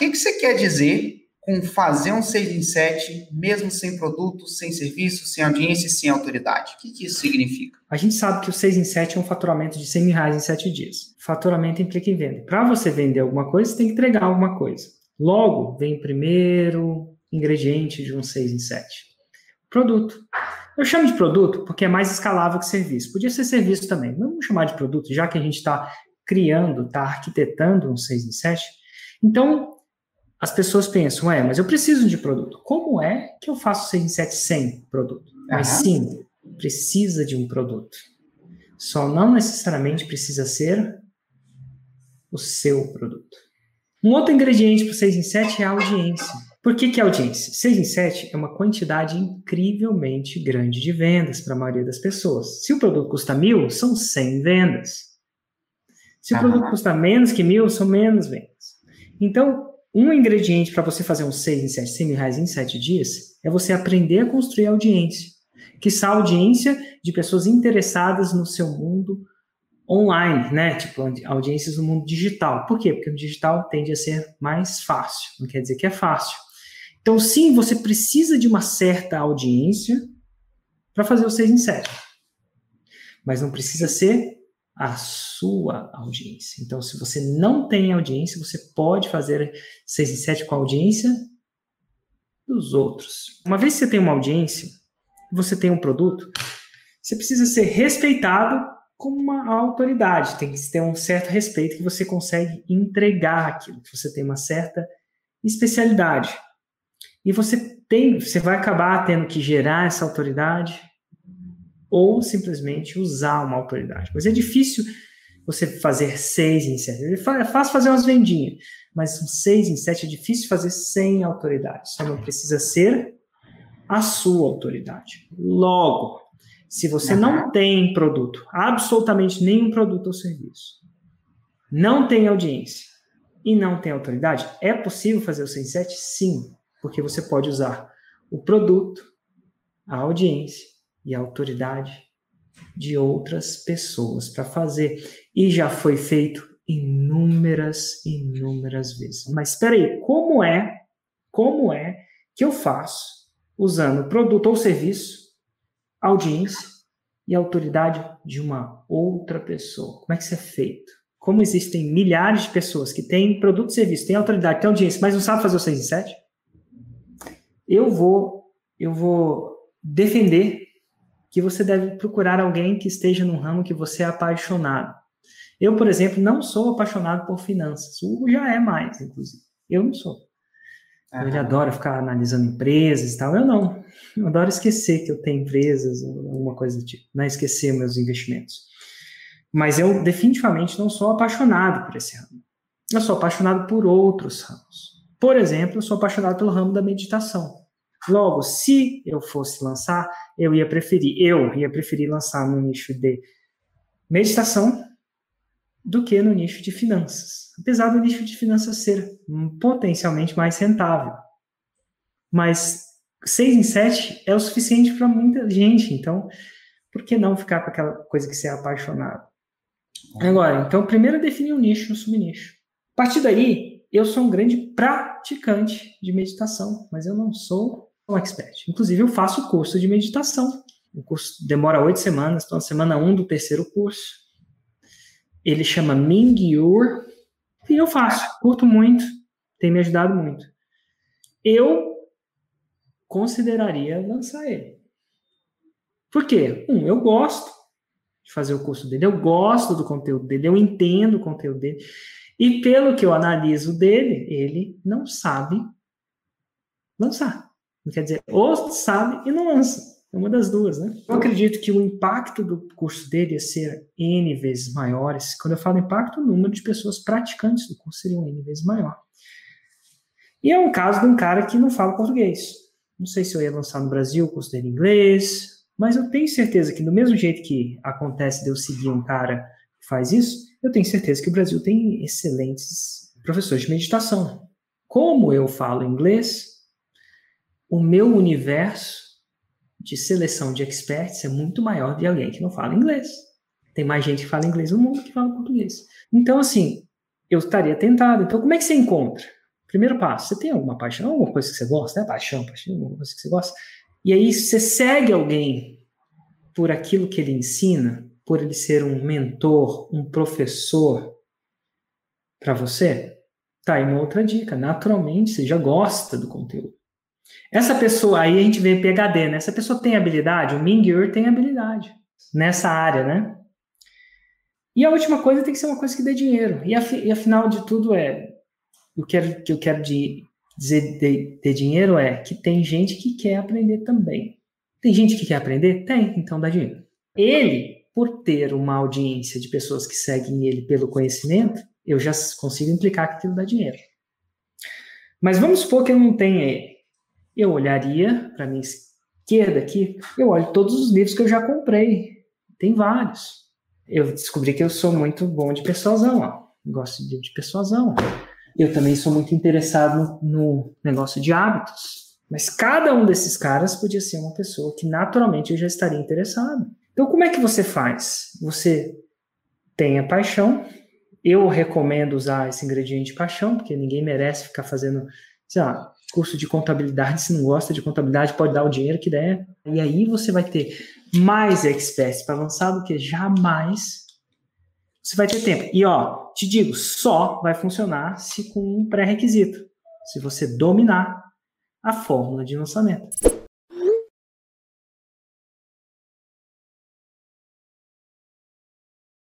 que, que você quer dizer com fazer um 6 em 7, mesmo sem produto, sem serviço, sem audiência e sem autoridade? O que, que isso significa? A gente sabe que o 6 em 7 é um faturamento de 100 mil reais em 7 dias. Faturamento implica em venda. Para você vender alguma coisa, você tem que entregar alguma coisa. Logo, vem o primeiro ingrediente de um 6 em 7. Produto. Eu chamo de produto porque é mais escalável que serviço. Podia ser serviço também. Vamos chamar de produto, já que a gente está criando, está arquitetando um 6 em 7. Então, as pessoas pensam, é, mas eu preciso de produto. Como é que eu faço 6 em 7 sem produto? Mas sim, precisa de um produto. Só não necessariamente precisa ser o seu produto. Um outro ingrediente para o 6 em 7 é a audiência. Por que, que é audiência? 6 em 7 é uma quantidade incrivelmente grande de vendas para a maioria das pessoas. Se o produto custa mil, são 100 vendas. Se o produto custa menos que mil, são menos vendas. Então, um ingrediente para você fazer um 6 em 7, 100 mil reais em 7 dias é você aprender a construir audiência. Que a audiência de pessoas interessadas no seu mundo online, né? Tipo, audiências no mundo digital. Por quê? Porque o digital tende a ser mais fácil. Não quer dizer que é fácil. Então, sim, você precisa de uma certa audiência para fazer o 6 em 7. Mas não precisa ser a sua audiência. Então, se você não tem audiência, você pode fazer 6 em 7 com a audiência dos outros. Uma vez que você tem uma audiência, você tem um produto, você precisa ser respeitado como uma autoridade. Tem que ter um certo respeito que você consegue entregar aquilo, que você tem uma certa especialidade. E você tem, você vai acabar tendo que gerar essa autoridade ou simplesmente usar uma autoridade. Mas é difícil você fazer seis em sete. É fácil fazer umas vendinhas, mas são seis em sete é difícil fazer sem autoridade. Só não precisa ser a sua autoridade. Logo, se você não tem produto, absolutamente nenhum produto ou serviço, não tem audiência e não tem autoridade, é possível fazer o 6 em 7? Sim, porque você pode usar o produto, a audiência e a autoridade de outras pessoas para fazer. E já foi feito inúmeras, inúmeras vezes. Mas espera aí, como é, como é que eu faço usando produto ou serviço, audiência e autoridade de uma outra pessoa? Como é que isso é feito? Como existem milhares de pessoas que têm produto e serviço, têm autoridade, têm audiência, mas não sabem fazer o 6 em 7? Eu vou, eu vou defender que você deve procurar alguém que esteja num ramo que você é apaixonado. Eu, por exemplo, não sou apaixonado por finanças. O Hugo já é mais, inclusive. Eu não sou. Uhum. Ele adora ficar analisando empresas e tal. Eu não. Eu adoro esquecer que eu tenho empresas, alguma coisa do tipo. Não é esquecer meus investimentos. Mas eu definitivamente não sou apaixonado por esse ramo. Eu sou apaixonado por outros ramos. Por exemplo, eu sou apaixonado pelo ramo da meditação. Logo, se eu fosse lançar, eu ia preferir, eu ia preferir lançar no nicho de meditação do que no nicho de finanças. Apesar do nicho de finanças ser potencialmente mais rentável. Mas 6 em 7 é o suficiente para muita gente, então por que não ficar com aquela coisa que você é apaixonado? Agora, então, primeiro definir um nicho um subnicho. A partir daí, eu sou um grande praticante de meditação, mas eu não sou um expert. Inclusive, eu faço curso de meditação. O curso demora oito semanas, estou na semana um do terceiro curso. Ele chama Mingyur e eu faço. Curto muito, tem me ajudado muito. Eu consideraria lançar ele. Por quê? Um, eu gosto de fazer o curso dele, eu gosto do conteúdo dele, eu entendo o conteúdo dele. E pelo que eu analiso dele, ele não sabe lançar. Quer dizer, ou sabe e não lança. É uma das duas, né? Eu acredito que o impacto do curso dele ia ser N vezes maiores. Quando eu falo impacto, o número de pessoas praticantes do curso seria N vezes maior. E é um caso de um cara que não fala português. Não sei se eu ia lançar no Brasil o curso dele em inglês, mas eu tenho certeza que, do mesmo jeito que acontece de eu seguir um cara que faz isso, eu tenho certeza que o Brasil tem excelentes professores de meditação. Como eu falo inglês, o meu universo de seleção de experts é muito maior de alguém que não fala inglês. Tem mais gente que fala inglês no mundo que fala português. Então, assim, eu estaria tentado. Então, como é que você encontra? Primeiro passo, você tem alguma paixão, alguma coisa que você gosta, né? Paixão, paixão, alguma coisa que você gosta. E aí você segue alguém por aquilo que ele ensina, por ele ser um mentor, um professor para você, tá aí uma outra dica. Naturalmente, você já gosta do conteúdo. Essa pessoa, aí a gente vê PHD, né? Essa pessoa tem habilidade, o Mingyur tem habilidade nessa área, né? E a última coisa tem que ser uma coisa que dê dinheiro. E, af, e afinal de tudo é, o que eu, que eu quero de, dizer de, de dinheiro é que tem gente que quer aprender também. Tem gente que quer aprender? Tem, então dá dinheiro. Ele, por ter uma audiência de pessoas que seguem ele pelo conhecimento, eu já consigo implicar que aquilo dá dinheiro. Mas vamos supor que eu não tenha. Eu olharia para minha esquerda aqui, eu olho todos os livros que eu já comprei. Tem vários. Eu descobri que eu sou muito bom de persuasão, ó. Gosto de de persuasão. Eu também sou muito interessado no, no negócio de hábitos. Mas cada um desses caras podia ser uma pessoa que naturalmente eu já estaria interessado. Então, como é que você faz? Você tem a paixão. Eu recomendo usar esse ingrediente paixão, porque ninguém merece ficar fazendo, sei lá, curso de contabilidade. Se não gosta de contabilidade, pode dar o dinheiro que der. E aí você vai ter mais experts para avançar do que jamais você vai ter tempo. E ó, te digo, só vai funcionar se com um pré-requisito. Se você dominar a fórmula de lançamento.